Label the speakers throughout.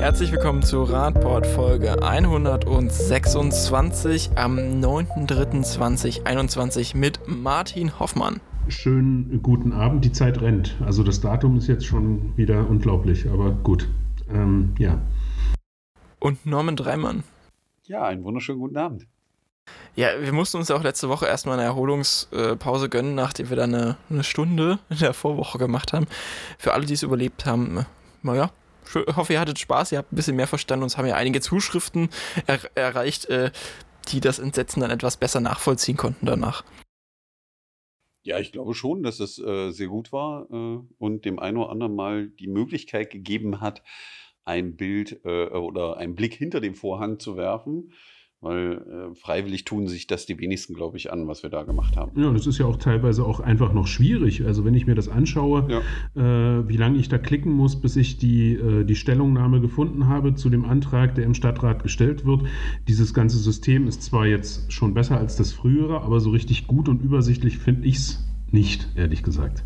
Speaker 1: Herzlich willkommen zu Radport Folge 126 am 9.3.2021 mit Martin Hoffmann.
Speaker 2: Schönen guten Abend, die Zeit rennt. Also das Datum ist jetzt schon wieder unglaublich, aber gut. Ähm, ja.
Speaker 1: Und Norman Dreimann.
Speaker 3: Ja, einen wunderschönen guten Abend.
Speaker 1: Ja, wir mussten uns ja auch letzte Woche erstmal eine Erholungspause gönnen, nachdem wir dann eine, eine Stunde in der Vorwoche gemacht haben. Für alle, die es überlebt haben, naja, ich hoffe, ihr hattet Spaß, ihr habt ein bisschen mehr verstanden. Uns haben ja einige Zuschriften er erreicht, äh, die das Entsetzen dann etwas besser nachvollziehen konnten danach.
Speaker 3: Ja, ich glaube schon, dass es äh, sehr gut war äh, und dem einen oder anderen mal die Möglichkeit gegeben hat, ein Bild äh, oder einen Blick hinter den Vorhang zu werfen weil äh, freiwillig tun sich das die wenigsten, glaube ich, an, was wir da gemacht haben.
Speaker 2: Ja, und es ist ja auch teilweise auch einfach noch schwierig. Also wenn ich mir das anschaue, ja. äh, wie lange ich da klicken muss, bis ich die, äh, die Stellungnahme gefunden habe zu dem Antrag, der im Stadtrat gestellt wird. Dieses ganze System ist zwar jetzt schon besser als das frühere, aber so richtig gut und übersichtlich finde ich es nicht, ehrlich gesagt.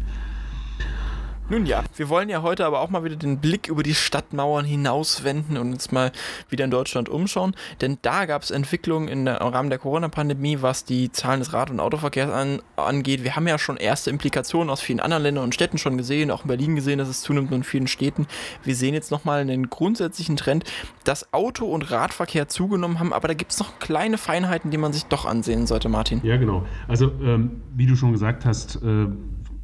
Speaker 1: Nun ja, wir wollen ja heute aber auch mal wieder den Blick über die Stadtmauern hinauswenden und uns mal wieder in Deutschland umschauen, denn da gab es Entwicklungen im Rahmen der Corona-Pandemie, was die Zahlen des Rad- und Autoverkehrs an, angeht. Wir haben ja schon erste Implikationen aus vielen anderen Ländern und Städten schon gesehen, auch in Berlin gesehen, dass es zunimmt und in vielen Städten. Wir sehen jetzt nochmal einen grundsätzlichen Trend, dass Auto- und Radverkehr zugenommen haben, aber da gibt es noch kleine Feinheiten, die man sich doch ansehen sollte, Martin.
Speaker 2: Ja, genau. Also, ähm, wie du schon gesagt hast, äh,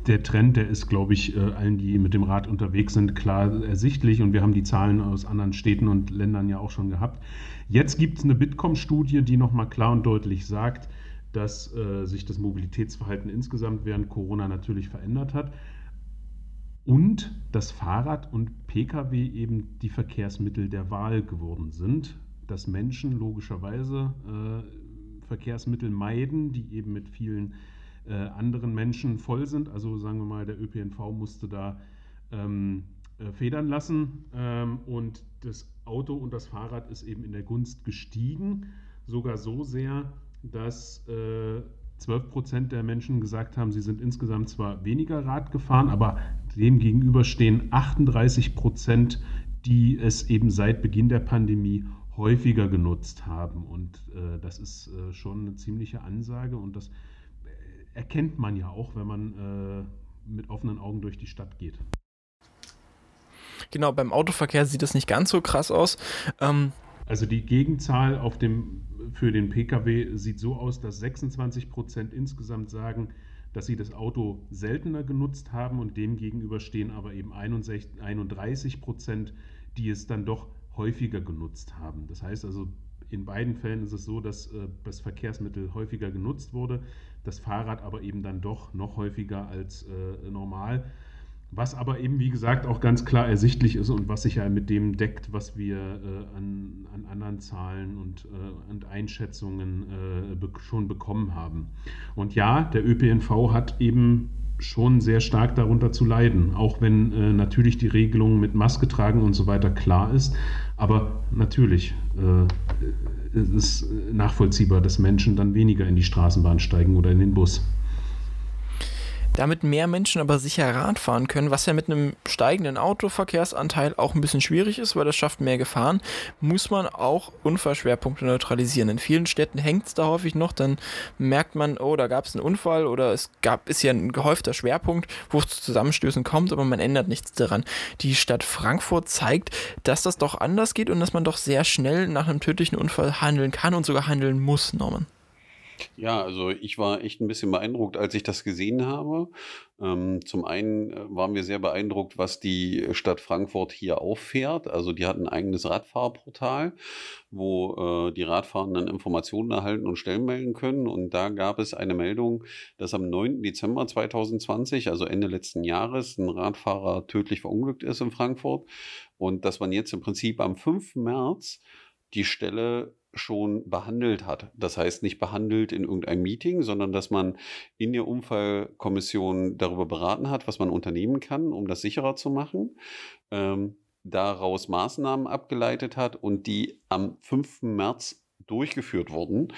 Speaker 2: der Trend, der ist, glaube ich, äh, allen, die mit dem Rad unterwegs sind, klar ersichtlich. Und wir haben die Zahlen aus anderen Städten und Ländern ja auch schon gehabt. Jetzt gibt es eine Bitkom-Studie, die nochmal klar und deutlich sagt, dass äh, sich das Mobilitätsverhalten insgesamt während Corona natürlich verändert hat. Und dass Fahrrad und Pkw eben die Verkehrsmittel der Wahl geworden sind. Dass Menschen logischerweise äh, Verkehrsmittel meiden, die eben mit vielen äh, anderen Menschen voll sind. Also sagen wir mal, der ÖPNV musste da ähm, äh, federn lassen ähm, und das Auto und das Fahrrad ist eben in der Gunst gestiegen, sogar so sehr, dass äh, 12 Prozent der Menschen gesagt haben, sie sind insgesamt zwar weniger Rad gefahren, aber dem gegenüber stehen 38 Prozent, die es eben seit Beginn der Pandemie häufiger genutzt haben. Und äh, das ist äh, schon eine ziemliche Ansage und das erkennt man ja auch, wenn man äh, mit offenen Augen durch die Stadt geht.
Speaker 1: Genau, beim Autoverkehr sieht das nicht ganz so krass aus. Ähm
Speaker 2: also die Gegenzahl auf dem, für den Pkw sieht so aus, dass 26 Prozent insgesamt sagen, dass sie das Auto seltener genutzt haben und demgegenüber stehen aber eben 61, 31 Prozent, die es dann doch häufiger genutzt haben. Das heißt also, in beiden Fällen ist es so, dass äh, das Verkehrsmittel häufiger genutzt wurde, das Fahrrad aber eben dann doch noch häufiger als äh, normal. Was aber eben, wie gesagt, auch ganz klar ersichtlich ist und was sich ja mit dem deckt, was wir äh, an, an, anderen Zahlen und, äh, und Einschätzungen äh, be schon bekommen haben. Und ja, der ÖPNV hat eben schon sehr stark darunter zu leiden, auch wenn äh, natürlich die Regelung mit Maske tragen und so weiter klar ist. Aber natürlich äh, es ist nachvollziehbar, dass Menschen dann weniger in die Straßenbahn steigen oder in den Bus
Speaker 1: damit mehr Menschen aber sicher Rad fahren können, was ja mit einem steigenden Autoverkehrsanteil auch ein bisschen schwierig ist, weil das schafft mehr Gefahren, muss man auch Unfallschwerpunkte neutralisieren. In vielen Städten hängt es da häufig noch, dann merkt man, oh, da gab es einen Unfall oder es gab, ist ja ein gehäufter Schwerpunkt, wo es zu Zusammenstößen kommt, aber man ändert nichts daran. Die Stadt Frankfurt zeigt, dass das doch anders geht und dass man doch sehr schnell nach einem tödlichen Unfall handeln kann und sogar handeln muss, Norman.
Speaker 3: Ja, also ich war echt ein bisschen beeindruckt, als ich das gesehen habe. Ähm, zum einen äh, waren wir sehr beeindruckt, was die Stadt Frankfurt hier auffährt. Also die hat ein eigenes Radfahrportal, wo äh, die Radfahrenden Informationen erhalten und Stellen melden können. Und da gab es eine Meldung, dass am 9. Dezember 2020, also Ende letzten Jahres, ein Radfahrer tödlich verunglückt ist in Frankfurt. Und dass man jetzt im Prinzip am 5. März die Stelle schon behandelt hat. Das heißt nicht behandelt in irgendeinem Meeting, sondern dass man in der Unfallkommission darüber beraten hat, was man unternehmen kann, um das sicherer zu machen. Ähm, daraus Maßnahmen abgeleitet hat und die am 5. März durchgeführt wurden.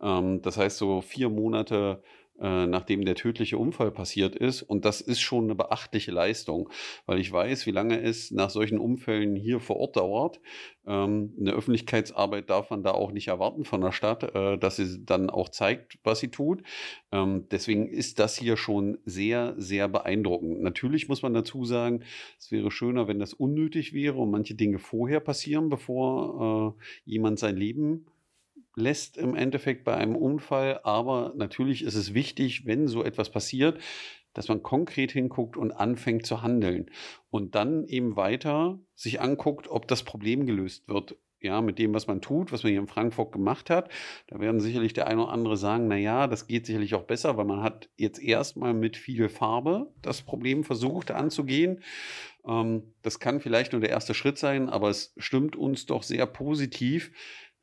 Speaker 3: Ähm, das heißt, so vier Monate äh, nachdem der tödliche Unfall passiert ist. Und das ist schon eine beachtliche Leistung, weil ich weiß, wie lange es nach solchen Unfällen hier vor Ort dauert. Ähm, eine Öffentlichkeitsarbeit darf man da auch nicht erwarten von der Stadt, äh, dass sie dann auch zeigt, was sie tut. Ähm, deswegen ist das hier schon sehr, sehr beeindruckend. Natürlich muss man dazu sagen, es wäre schöner, wenn das unnötig wäre und manche Dinge vorher passieren, bevor äh, jemand sein Leben lässt im Endeffekt bei einem Unfall. Aber natürlich ist es wichtig, wenn so etwas passiert, dass man konkret hinguckt und anfängt zu handeln. Und dann eben weiter sich anguckt, ob das Problem gelöst wird. Ja, mit dem, was man tut, was man hier in Frankfurt gemacht hat. Da werden sicherlich der eine oder andere sagen, na ja, das geht sicherlich auch besser, weil man hat jetzt erstmal mit viel Farbe das Problem versucht anzugehen. Ähm, das kann vielleicht nur der erste Schritt sein, aber es stimmt uns doch sehr positiv,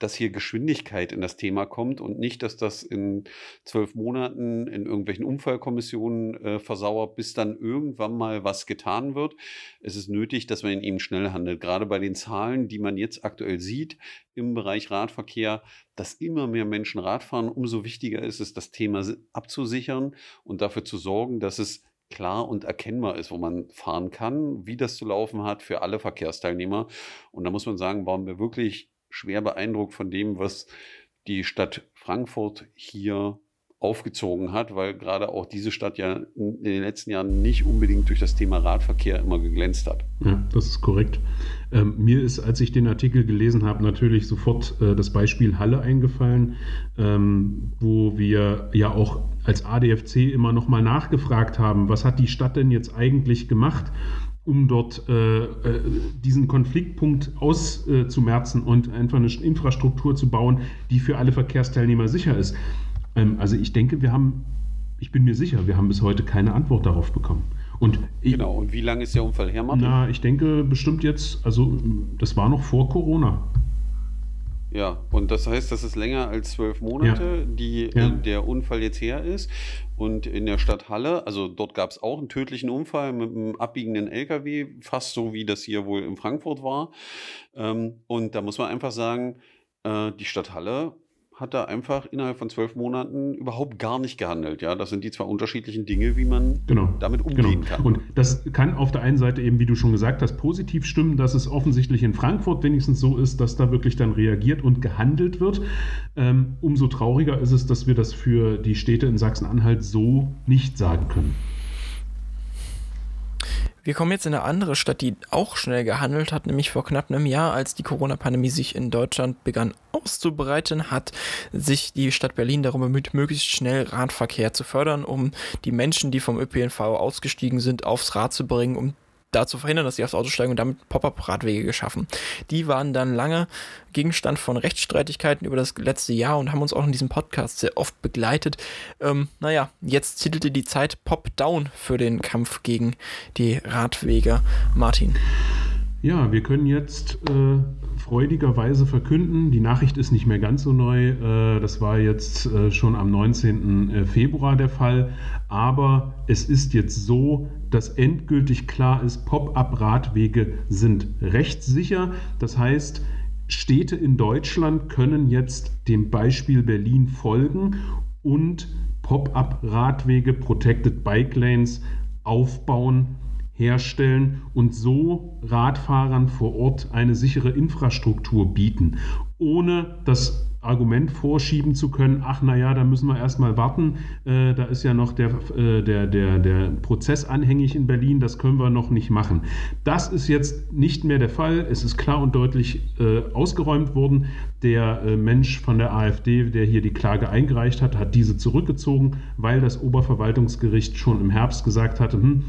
Speaker 3: dass hier Geschwindigkeit in das Thema kommt und nicht, dass das in zwölf Monaten in irgendwelchen Unfallkommissionen äh, versauert, bis dann irgendwann mal was getan wird. Es ist nötig, dass man in ihm schnell handelt. Gerade bei den Zahlen, die man jetzt aktuell sieht im Bereich Radverkehr, dass immer mehr Menschen Rad fahren, umso wichtiger ist es, das Thema abzusichern und dafür zu sorgen, dass es klar und erkennbar ist, wo man fahren kann, wie das zu laufen hat für alle Verkehrsteilnehmer. Und da muss man sagen, waren wir wirklich schwer beeindruckt von dem, was die Stadt Frankfurt hier aufgezogen hat, weil gerade auch diese Stadt ja in den letzten Jahren nicht unbedingt durch das Thema Radverkehr immer geglänzt hat.
Speaker 2: Ja, das ist korrekt. Ähm, mir ist, als ich den Artikel gelesen habe, natürlich sofort äh, das Beispiel Halle eingefallen, ähm, wo wir ja auch als ADFC immer noch mal nachgefragt haben, was hat die Stadt denn jetzt eigentlich gemacht? Um dort äh, äh, diesen Konfliktpunkt auszumerzen äh, und einfach eine Infrastruktur zu bauen, die für alle Verkehrsteilnehmer sicher ist. Ähm, also ich denke, wir haben, ich bin mir sicher, wir haben bis heute keine Antwort darauf bekommen.
Speaker 3: Und ich, genau, und wie lange ist der Unfall her, Martin?
Speaker 2: Na, ich denke bestimmt jetzt, also das war noch vor Corona.
Speaker 3: Ja, und das heißt, das ist länger als zwölf Monate, ja. die ja. der Unfall jetzt her ist. Und in der Stadt Halle, also dort gab es auch einen tödlichen Unfall mit einem abbiegenden LKW, fast so wie das hier wohl in Frankfurt war. Ähm, und da muss man einfach sagen, äh, die Stadt Halle hat da einfach innerhalb von zwölf Monaten überhaupt gar nicht gehandelt. Ja, das sind die zwei unterschiedlichen Dinge, wie man genau. damit umgehen genau. kann.
Speaker 2: Und das kann auf der einen Seite eben, wie du schon gesagt hast, positiv stimmen, dass es offensichtlich in Frankfurt wenigstens so ist, dass da wirklich dann reagiert und gehandelt wird. Ähm, umso trauriger ist es, dass wir das für die Städte in Sachsen-Anhalt so nicht sagen können.
Speaker 1: Wir kommen jetzt in eine andere Stadt, die auch schnell gehandelt hat, nämlich vor knapp einem Jahr, als die Corona-Pandemie sich in Deutschland begann auszubreiten, hat sich die Stadt Berlin darum bemüht, möglichst schnell Radverkehr zu fördern, um die Menschen, die vom ÖPNV ausgestiegen sind, aufs Rad zu bringen, um da zu verhindern, dass sie aufs Auto steigen und damit Pop-up-Radwege geschaffen. Die waren dann lange Gegenstand von Rechtsstreitigkeiten über das letzte Jahr und haben uns auch in diesem Podcast sehr oft begleitet. Ähm, naja, jetzt titelte die Zeit Pop-Down für den Kampf gegen die Radwege. Martin.
Speaker 2: Ja, wir können jetzt äh, freudigerweise verkünden, die Nachricht ist nicht mehr ganz so neu, äh, das war jetzt äh, schon am 19. Äh, Februar der Fall, aber es ist jetzt so, dass endgültig klar ist, Pop-up-Radwege sind rechtssicher. Das heißt, Städte in Deutschland können jetzt dem Beispiel Berlin folgen und Pop-up-Radwege, Protected Bike Lanes aufbauen herstellen und so Radfahrern vor Ort eine sichere Infrastruktur bieten, ohne das Argument vorschieben zu können, ach naja, da müssen wir erstmal warten, äh, da ist ja noch der, äh, der, der, der Prozess anhängig in Berlin, das können wir noch nicht machen. Das ist jetzt nicht mehr der Fall, es ist klar und deutlich äh, ausgeräumt worden. Der äh, Mensch von der AfD, der hier die Klage eingereicht hat, hat diese zurückgezogen, weil das Oberverwaltungsgericht schon im Herbst gesagt hatte, hm,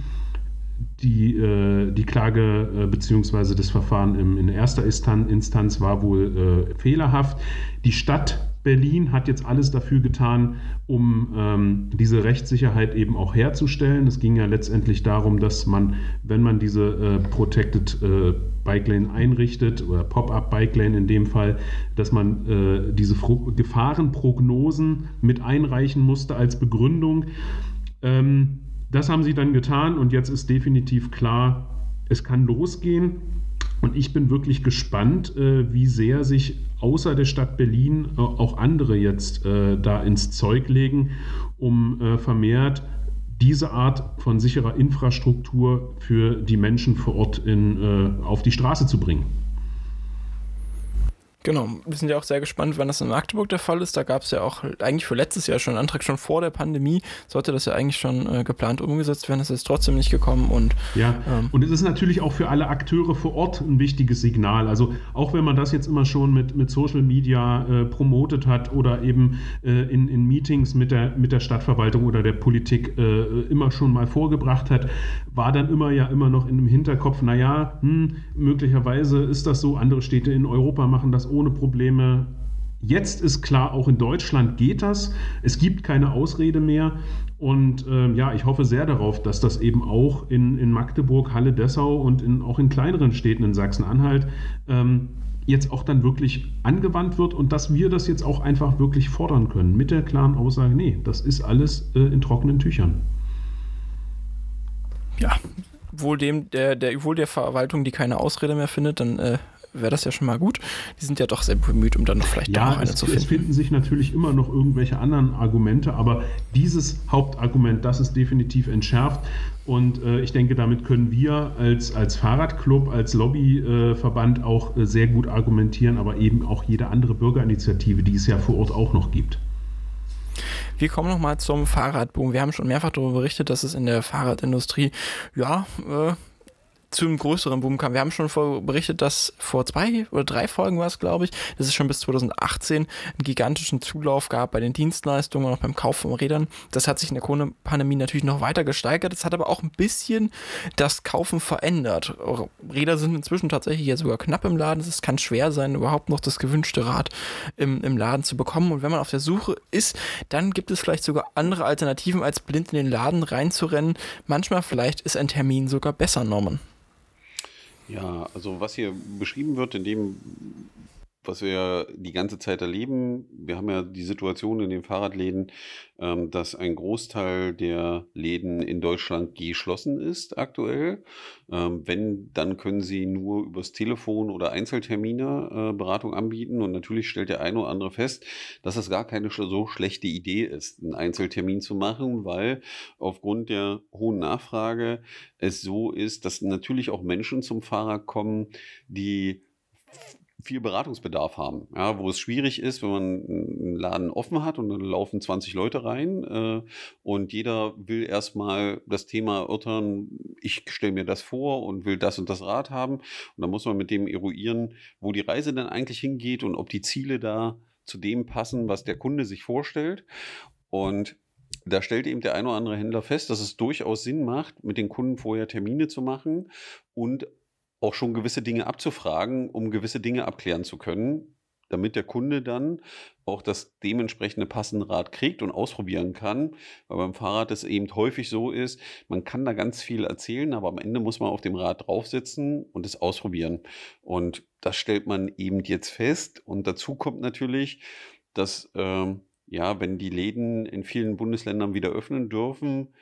Speaker 2: die, äh, die Klage äh, bzw. das Verfahren im, in erster Instanz war wohl äh, fehlerhaft. Die Stadt Berlin hat jetzt alles dafür getan, um ähm, diese Rechtssicherheit eben auch herzustellen. Es ging ja letztendlich darum, dass man, wenn man diese äh, Protected äh, Bike Lane einrichtet oder Pop-up Bike Lane in dem Fall, dass man äh, diese Fro Gefahrenprognosen mit einreichen musste als Begründung. Ähm, das haben sie dann getan und jetzt ist definitiv klar, es kann losgehen. Und ich bin wirklich gespannt, äh, wie sehr sich außer der Stadt Berlin äh, auch andere jetzt äh, da ins Zeug legen, um vermehrt diese Art von sicherer Infrastruktur für die Menschen vor Ort in, auf die Straße zu bringen.
Speaker 1: Genau, wir sind ja auch sehr gespannt, wann das in Magdeburg der Fall ist. Da gab es ja auch eigentlich für letztes Jahr schon einen Antrag, schon vor der Pandemie sollte das ja eigentlich schon äh, geplant umgesetzt werden. Das ist trotzdem nicht gekommen. Und,
Speaker 2: ja, ähm, und es ist natürlich auch für alle Akteure vor Ort ein wichtiges Signal. Also auch wenn man das jetzt immer schon mit, mit Social Media äh, promotet hat oder eben äh, in, in Meetings mit der, mit der Stadtverwaltung oder der Politik äh, immer schon mal vorgebracht hat, war dann immer ja immer noch in dem Hinterkopf, naja, hm, möglicherweise ist das so, andere Städte in Europa machen das ohne Probleme. Jetzt ist klar, auch in Deutschland geht das. Es gibt keine Ausrede mehr. Und äh, ja, ich hoffe sehr darauf, dass das eben auch in, in Magdeburg, Halle, Dessau und in, auch in kleineren Städten in Sachsen-Anhalt ähm, jetzt auch dann wirklich angewandt wird und dass wir das jetzt auch einfach wirklich fordern können mit der klaren Aussage, nee, das ist alles äh, in trockenen Tüchern.
Speaker 1: Ja, wohl dem, der, der, wohl der Verwaltung, die keine Ausrede mehr findet, dann äh, wäre das ja schon mal gut. Die sind ja doch sehr bemüht, um dann vielleicht
Speaker 2: ja, noch eine zu finden. Es finden sich natürlich immer noch irgendwelche anderen Argumente, aber dieses Hauptargument, das ist definitiv entschärft. Und äh, ich denke, damit können wir als, als Fahrradclub, als Lobbyverband äh, auch äh, sehr gut argumentieren, aber eben auch jede andere Bürgerinitiative, die es ja vor Ort auch noch gibt.
Speaker 1: Wir kommen nochmal zum Fahrradboom. Wir haben schon mehrfach darüber berichtet, dass es in der Fahrradindustrie ja äh, zu einem größeren Boom kam. Wir haben schon berichtet, dass vor zwei oder drei Folgen war es, glaube ich, dass es schon bis 2018 einen gigantischen Zulauf gab bei den Dienstleistungen und auch beim Kauf von Rädern. Das hat sich in der Corona-Pandemie natürlich noch weiter gesteigert. Das hat aber auch ein bisschen das Kaufen verändert. Räder sind inzwischen tatsächlich ja sogar knapp im Laden. Es kann schwer sein, überhaupt noch das gewünschte Rad im, im Laden zu bekommen. Und wenn man auf der Suche ist, dann gibt es vielleicht sogar andere Alternativen, als blind in den Laden reinzurennen. Manchmal vielleicht ist ein Termin sogar besser, Norman.
Speaker 3: Ja, also was hier beschrieben wird, in dem was wir die ganze Zeit erleben, wir haben ja die Situation in den Fahrradläden, ähm, dass ein Großteil der Läden in Deutschland geschlossen ist aktuell. Ähm, wenn, dann können sie nur übers Telefon oder Einzeltermine äh, Beratung anbieten. Und natürlich stellt der eine oder andere fest, dass das gar keine so schlechte Idee ist, einen Einzeltermin zu machen, weil aufgrund der hohen Nachfrage es so ist, dass natürlich auch Menschen zum Fahrrad kommen, die viel Beratungsbedarf haben, ja, wo es schwierig ist, wenn man einen Laden offen hat und dann laufen 20 Leute rein äh, und jeder will erstmal das Thema erörtern, ich stelle mir das vor und will das und das Rad haben. Und dann muss man mit dem eruieren, wo die Reise dann eigentlich hingeht und ob die Ziele da zu dem passen, was der Kunde sich vorstellt. Und da stellt eben der ein oder andere Händler fest, dass es durchaus Sinn macht, mit den Kunden vorher Termine zu machen und auch schon gewisse Dinge abzufragen, um gewisse Dinge abklären zu können, damit der Kunde dann auch das dementsprechende passende Rad kriegt und ausprobieren kann. Weil beim Fahrrad es eben häufig so ist, man kann da ganz viel erzählen, aber am Ende muss man auf dem Rad draufsitzen und es ausprobieren. Und das stellt man eben jetzt fest. Und dazu kommt natürlich, dass ähm, ja, wenn die Läden in vielen Bundesländern wieder öffnen dürfen,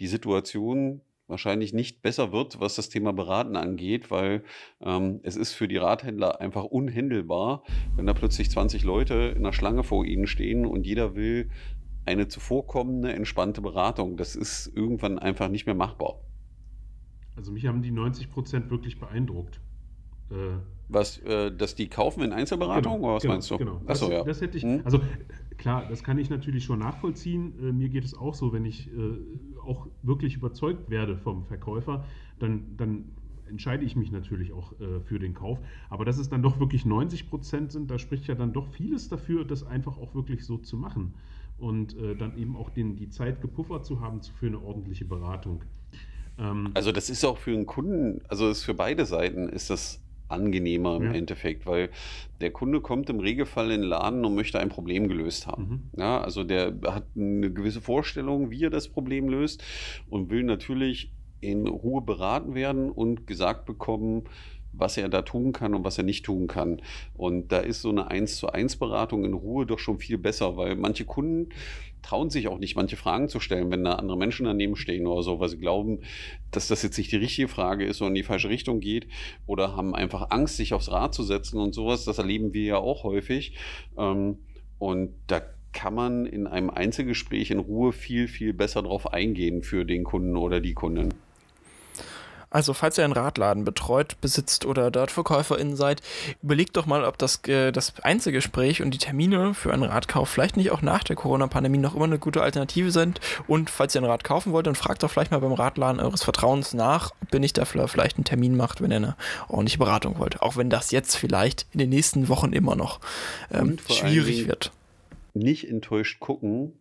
Speaker 3: die Situation wahrscheinlich nicht besser wird, was das Thema Beraten angeht, weil ähm, es ist für die Radhändler einfach unhändelbar, wenn da plötzlich 20 Leute in der Schlange vor ihnen stehen und jeder will eine zuvorkommende, entspannte Beratung. Das ist irgendwann einfach nicht mehr machbar.
Speaker 2: Also mich haben die 90 Prozent wirklich beeindruckt.
Speaker 3: Äh, was, äh, dass die kaufen in Einzelberatung
Speaker 2: genau,
Speaker 3: oder was
Speaker 2: genau,
Speaker 3: meinst du?
Speaker 2: Genau. Achso, das, ja. Das hätte ich, hm? also klar, das kann ich natürlich schon nachvollziehen. Äh, mir geht es auch so, wenn ich äh, auch wirklich überzeugt werde vom Verkäufer, dann, dann entscheide ich mich natürlich auch äh, für den Kauf. Aber dass es dann doch wirklich 90 Prozent sind, da spricht ja dann doch vieles dafür, das einfach auch wirklich so zu machen. Und äh, dann eben auch den, die Zeit gepuffert zu haben für eine ordentliche Beratung.
Speaker 3: Ähm, also das ist auch für einen Kunden, also ist für beide Seiten ist das angenehmer im ja. Endeffekt, weil der Kunde kommt im Regelfall in den Laden und möchte ein Problem gelöst haben. Mhm. Ja, also der hat eine gewisse Vorstellung, wie er das Problem löst und will natürlich in Ruhe beraten werden und gesagt bekommen, was er da tun kann und was er nicht tun kann. Und da ist so eine 1 zu 1 Beratung in Ruhe doch schon viel besser, weil manche Kunden trauen sich auch nicht, manche Fragen zu stellen, wenn da andere Menschen daneben stehen oder so, weil sie glauben, dass das jetzt nicht die richtige Frage ist oder in die falsche Richtung geht oder haben einfach Angst, sich aufs Rad zu setzen und sowas. Das erleben wir ja auch häufig. Ähm, und da kann man in einem Einzelgespräch in Ruhe viel, viel besser drauf eingehen für den Kunden oder die Kundin.
Speaker 1: Also, falls ihr einen Radladen betreut, besitzt oder dort VerkäuferInnen seid, überlegt doch mal, ob das, äh, das Einzelgespräch und die Termine für einen Radkauf vielleicht nicht auch nach der Corona-Pandemie noch immer eine gute Alternative sind. Und falls ihr ein Rad kaufen wollt, dann fragt doch vielleicht mal beim Radladen eures Vertrauens nach, ob ihr nicht dafür vielleicht einen Termin macht, wenn ihr eine ordentliche Beratung wollt. Auch wenn das jetzt vielleicht in den nächsten Wochen immer noch ähm, schwierig wird.
Speaker 3: Nicht enttäuscht gucken,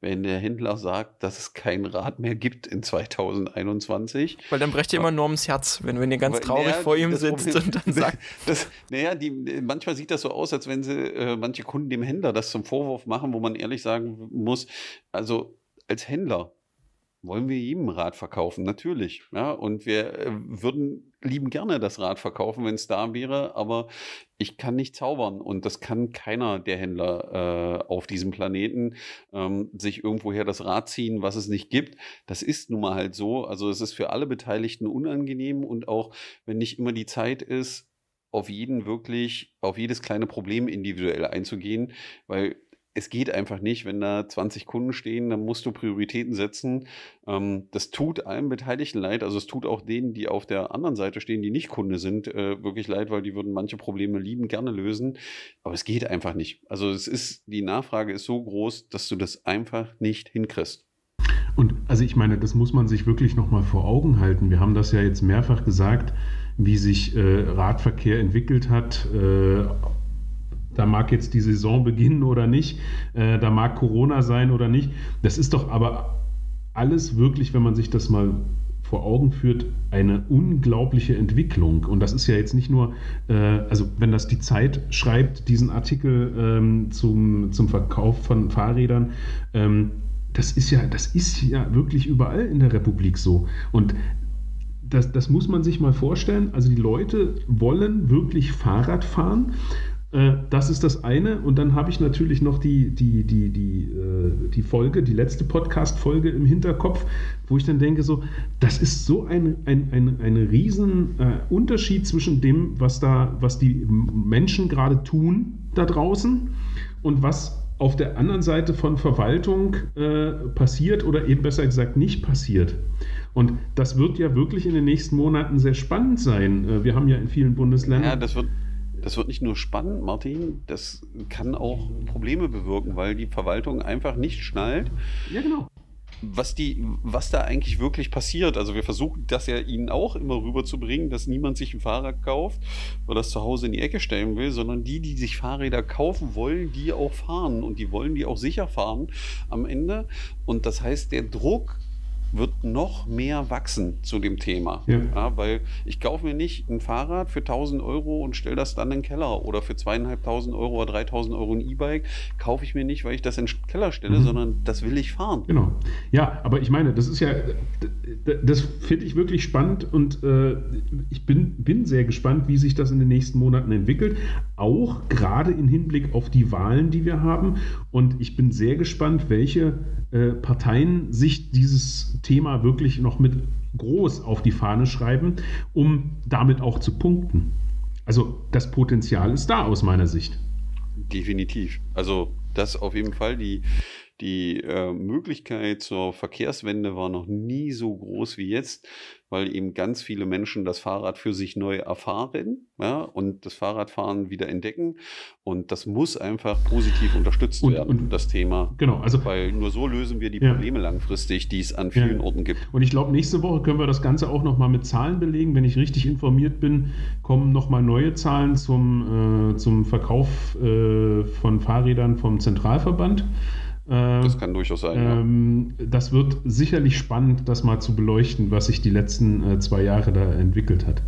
Speaker 3: wenn der Händler sagt, dass es kein Rad mehr gibt in 2021.
Speaker 1: Weil dann brecht ihr immer Norms Herz, wenn, wenn ihr ganz traurig naja, vor ihm sitzt Problem, und dann sagt.
Speaker 3: Das, naja, die, manchmal sieht das so aus, als wenn sie äh, manche Kunden dem Händler das zum Vorwurf machen, wo man ehrlich sagen muss, also als Händler wollen wir jedem Rad verkaufen, natürlich. Ja, und wir äh, würden lieben gerne das Rad verkaufen, wenn es da wäre, aber ich kann nicht zaubern und das kann keiner der Händler äh, auf diesem Planeten ähm, sich irgendwoher das Rad ziehen, was es nicht gibt. Das ist nun mal halt so. Also es ist für alle Beteiligten unangenehm und auch wenn nicht immer die Zeit ist, auf jeden wirklich, auf jedes kleine Problem individuell einzugehen, weil es geht einfach nicht, wenn da 20 Kunden stehen, dann musst du Prioritäten setzen. Ähm, das tut allen Beteiligten leid. Also es tut auch denen, die auf der anderen Seite stehen, die nicht Kunde sind, äh, wirklich leid, weil die würden manche Probleme lieben, gerne lösen. Aber es geht einfach nicht. Also es ist, die Nachfrage ist so groß, dass du das einfach nicht hinkriegst.
Speaker 2: Und also ich meine, das muss man sich wirklich nochmal vor Augen halten. Wir haben das ja jetzt mehrfach gesagt, wie sich äh, Radverkehr entwickelt hat. Äh, da mag jetzt die Saison beginnen oder nicht, äh, da mag Corona sein oder nicht. Das ist doch aber alles wirklich, wenn man sich das mal vor Augen führt, eine unglaubliche Entwicklung. Und das ist ja jetzt nicht nur, äh, also wenn das die Zeit schreibt, diesen Artikel ähm, zum, zum Verkauf von Fahrrädern, ähm, das ist ja, das ist ja wirklich überall in der Republik so. Und das, das muss man sich mal vorstellen. Also die Leute wollen wirklich Fahrrad fahren äh, das ist das eine. Und dann habe ich natürlich noch die, die, die, die, äh, die Folge, die letzte Podcast-Folge im Hinterkopf, wo ich dann denke, so, das ist so ein, ein, ein, ein riesen äh, Unterschied zwischen dem, was da, was die Menschen gerade tun da draußen und was auf der anderen Seite von Verwaltung äh, passiert oder eben besser gesagt nicht passiert. Und das wird ja wirklich in den nächsten Monaten sehr spannend sein. Äh, wir haben ja in vielen Bundesländern.
Speaker 3: Ja, das wird das wird nicht nur spannend, Martin, das kann auch Probleme bewirken, weil die Verwaltung einfach nicht schnallt. Ja, genau. Was, die, was da eigentlich wirklich passiert. Also wir versuchen das ja ihnen auch immer rüberzubringen, dass niemand sich ein Fahrrad kauft oder das zu Hause in die Ecke stellen will, sondern die, die sich Fahrräder kaufen wollen, die auch fahren und die wollen die auch sicher fahren am Ende. Und das heißt, der Druck wird noch mehr wachsen zu dem Thema. Ja. Ja, weil ich kaufe mir nicht ein Fahrrad für 1000 Euro und stelle das dann in den Keller oder für zweieinhalbtausend Euro oder 3000 Euro ein E-Bike kaufe ich mir nicht, weil ich das in den Keller stelle, mhm. sondern das will ich fahren.
Speaker 2: Genau. Ja, aber ich meine, das ist ja, das finde ich wirklich spannend und äh, ich bin, bin sehr gespannt, wie sich das in den nächsten Monaten entwickelt. Auch gerade im Hinblick auf die Wahlen, die wir haben. Und ich bin sehr gespannt, welche äh, Parteien sich dieses Thema wirklich noch mit groß auf die Fahne schreiben, um damit auch zu punkten. Also das Potenzial ist da aus meiner Sicht.
Speaker 3: Definitiv. Also das auf jeden Fall. Die, die äh, Möglichkeit zur Verkehrswende war noch nie so groß wie jetzt, weil eben ganz viele Menschen das Fahrrad für sich neu erfahren ja, und das Fahrradfahren wieder entdecken. Und das muss einfach positiv unterstützt und, werden, und, das Thema.
Speaker 2: Genau, also.
Speaker 3: Weil nur so lösen wir die Probleme ja. langfristig, die es an vielen ja. Orten gibt.
Speaker 2: Und ich glaube, nächste Woche können wir das Ganze auch nochmal mit Zahlen belegen. Wenn ich richtig informiert bin, kommen nochmal neue Zahlen zum, äh, zum Verkauf äh, von Fahrrädern vom Zentralverband.
Speaker 3: Äh, das kann durchaus sein.
Speaker 2: Ähm, ja. Das wird sicherlich spannend, das mal zu beleuchten, was sich die letzten äh, zwei Jahre da entwickelt hat.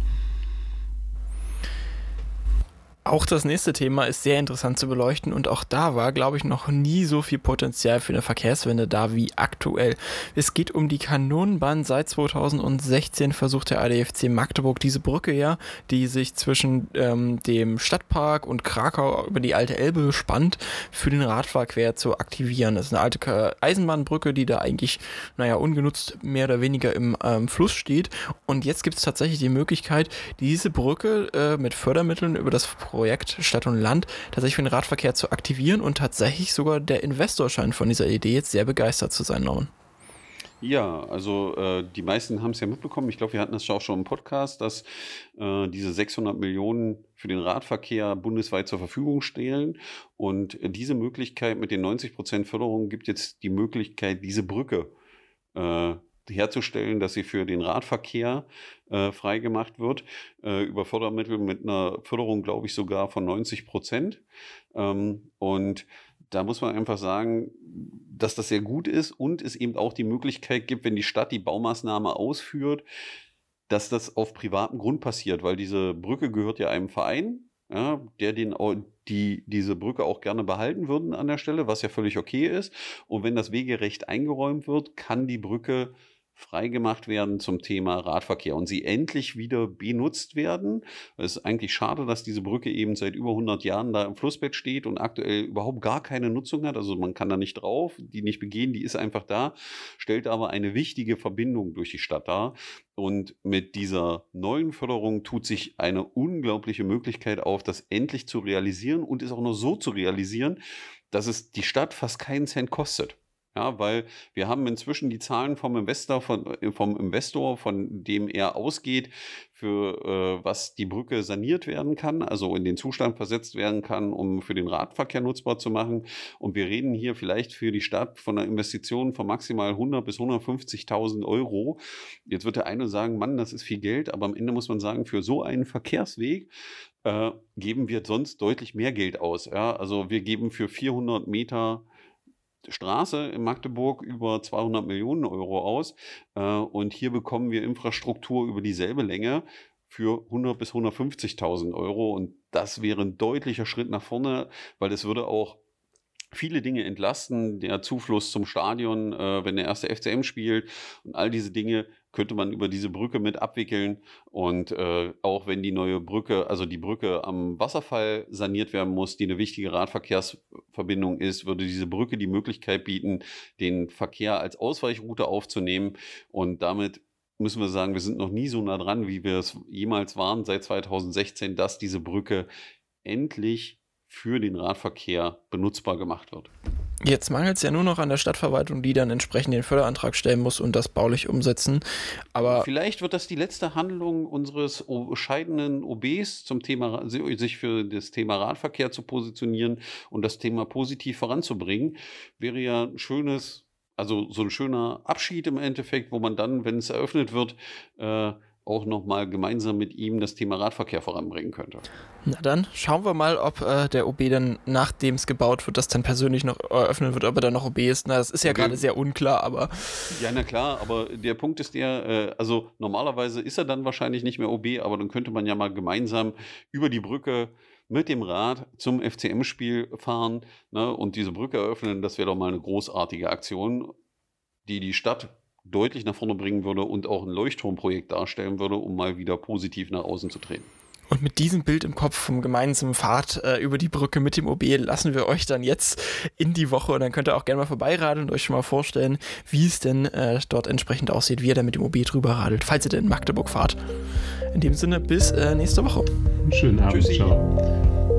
Speaker 1: Auch das nächste Thema ist sehr interessant zu beleuchten und auch da war, glaube ich, noch nie so viel Potenzial für eine Verkehrswende da wie aktuell. Es geht um die Kanonenbahn. Seit 2016 versucht der ADFC Magdeburg diese Brücke ja, die sich zwischen ähm, dem Stadtpark und Krakau über die alte Elbe spannt, für den Radverkehr zu aktivieren. Das ist eine alte Eisenbahnbrücke, die da eigentlich, naja, ungenutzt mehr oder weniger im ähm, Fluss steht. Und jetzt gibt es tatsächlich die Möglichkeit, diese Brücke äh, mit Fördermitteln über das Projekt Stadt und Land tatsächlich für den Radverkehr zu aktivieren und tatsächlich sogar der Investor scheint von dieser Idee jetzt sehr begeistert zu sein, Norman.
Speaker 3: Ja, also äh, die meisten haben es ja mitbekommen. Ich glaube, wir hatten das auch schon im Podcast, dass äh, diese 600 Millionen für den Radverkehr bundesweit zur Verfügung stehen. Und diese Möglichkeit mit den 90 Prozent Förderung gibt jetzt die Möglichkeit, diese Brücke äh, herzustellen, dass sie für den Radverkehr äh, freigemacht wird, äh, über Fördermittel mit einer Förderung, glaube ich, sogar von 90 Prozent. Ähm, und da muss man einfach sagen, dass das sehr gut ist und es eben auch die Möglichkeit gibt, wenn die Stadt die Baumaßnahme ausführt, dass das auf privatem Grund passiert, weil diese Brücke gehört ja einem Verein, ja, der den, die diese Brücke auch gerne behalten würden an der Stelle, was ja völlig okay ist. Und wenn das Wegerecht eingeräumt wird, kann die Brücke freigemacht werden zum Thema Radverkehr und sie endlich wieder benutzt werden. Es ist eigentlich schade, dass diese Brücke eben seit über 100 Jahren da im Flussbett steht und aktuell überhaupt gar keine Nutzung hat. Also man kann da nicht drauf, die nicht begehen, die ist einfach da, stellt aber eine wichtige Verbindung durch die Stadt dar. Und mit dieser neuen Förderung tut sich eine unglaubliche Möglichkeit auf, das endlich zu realisieren und es auch nur so zu realisieren, dass es die Stadt fast keinen Cent kostet. Ja, weil wir haben inzwischen die Zahlen vom Investor, von, äh, vom Investor, von dem er ausgeht, für äh, was die Brücke saniert werden kann, also in den Zustand versetzt werden kann, um für den Radverkehr nutzbar zu machen. Und wir reden hier vielleicht für die Stadt von einer Investition von maximal 100 bis 150.000 Euro. Jetzt wird der eine sagen, Mann, das ist viel Geld, aber am Ende muss man sagen, für so einen Verkehrsweg äh, geben wir sonst deutlich mehr Geld aus. Ja? Also wir geben für 400 Meter Straße in Magdeburg über 200 Millionen Euro aus. Äh, und hier bekommen wir Infrastruktur über dieselbe Länge für 100 bis 150.000 Euro. Und das wäre ein deutlicher Schritt nach vorne, weil es würde auch viele Dinge entlasten. Der Zufluss zum Stadion, äh, wenn der erste FCM spielt und all diese Dinge könnte man über diese Brücke mit abwickeln. Und äh, auch wenn die neue Brücke, also die Brücke am Wasserfall saniert werden muss, die eine wichtige Radverkehrsverbindung ist, würde diese Brücke die Möglichkeit bieten, den Verkehr als Ausweichroute aufzunehmen. Und damit müssen wir sagen, wir sind noch nie so nah dran, wie wir es jemals waren seit 2016, dass diese Brücke endlich für den Radverkehr benutzbar gemacht wird.
Speaker 1: Jetzt mangelt es ja nur noch an der Stadtverwaltung, die dann entsprechend den Förderantrag stellen muss und das baulich umsetzen. Aber
Speaker 3: vielleicht wird das die letzte Handlung unseres scheidenden OBs zum Thema, sich für das Thema Radverkehr zu positionieren und das Thema positiv voranzubringen. Wäre ja ein schönes, also so ein schöner Abschied im Endeffekt, wo man dann, wenn es eröffnet wird, äh, auch nochmal gemeinsam mit ihm das Thema Radverkehr voranbringen könnte.
Speaker 1: Na dann schauen wir mal, ob äh, der OB dann, nachdem es gebaut wird, das dann persönlich noch eröffnen wird, ob er dann noch OB ist. Na, das ist ja okay. gerade sehr unklar, aber.
Speaker 3: Ja, na klar, aber der Punkt ist der, äh, also normalerweise ist er dann wahrscheinlich nicht mehr OB, aber dann könnte man ja mal gemeinsam über die Brücke mit dem Rad zum FCM-Spiel fahren ne, und diese Brücke eröffnen. Das wäre doch mal eine großartige Aktion, die die Stadt deutlich nach vorne bringen würde und auch ein Leuchtturmprojekt darstellen würde, um mal wieder positiv nach außen zu treten.
Speaker 1: Und mit diesem Bild im Kopf vom gemeinsamen Fahrt äh, über die Brücke mit dem OB lassen wir euch dann jetzt in die Woche und dann könnt ihr auch gerne mal vorbeiradeln und euch schon mal vorstellen, wie es denn äh, dort entsprechend aussieht, wie ihr da mit dem OB drüber radelt, falls ihr denn in Magdeburg fahrt. In dem Sinne, bis äh, nächste Woche.
Speaker 2: Schönen Abend. Tschüssi. Ciao.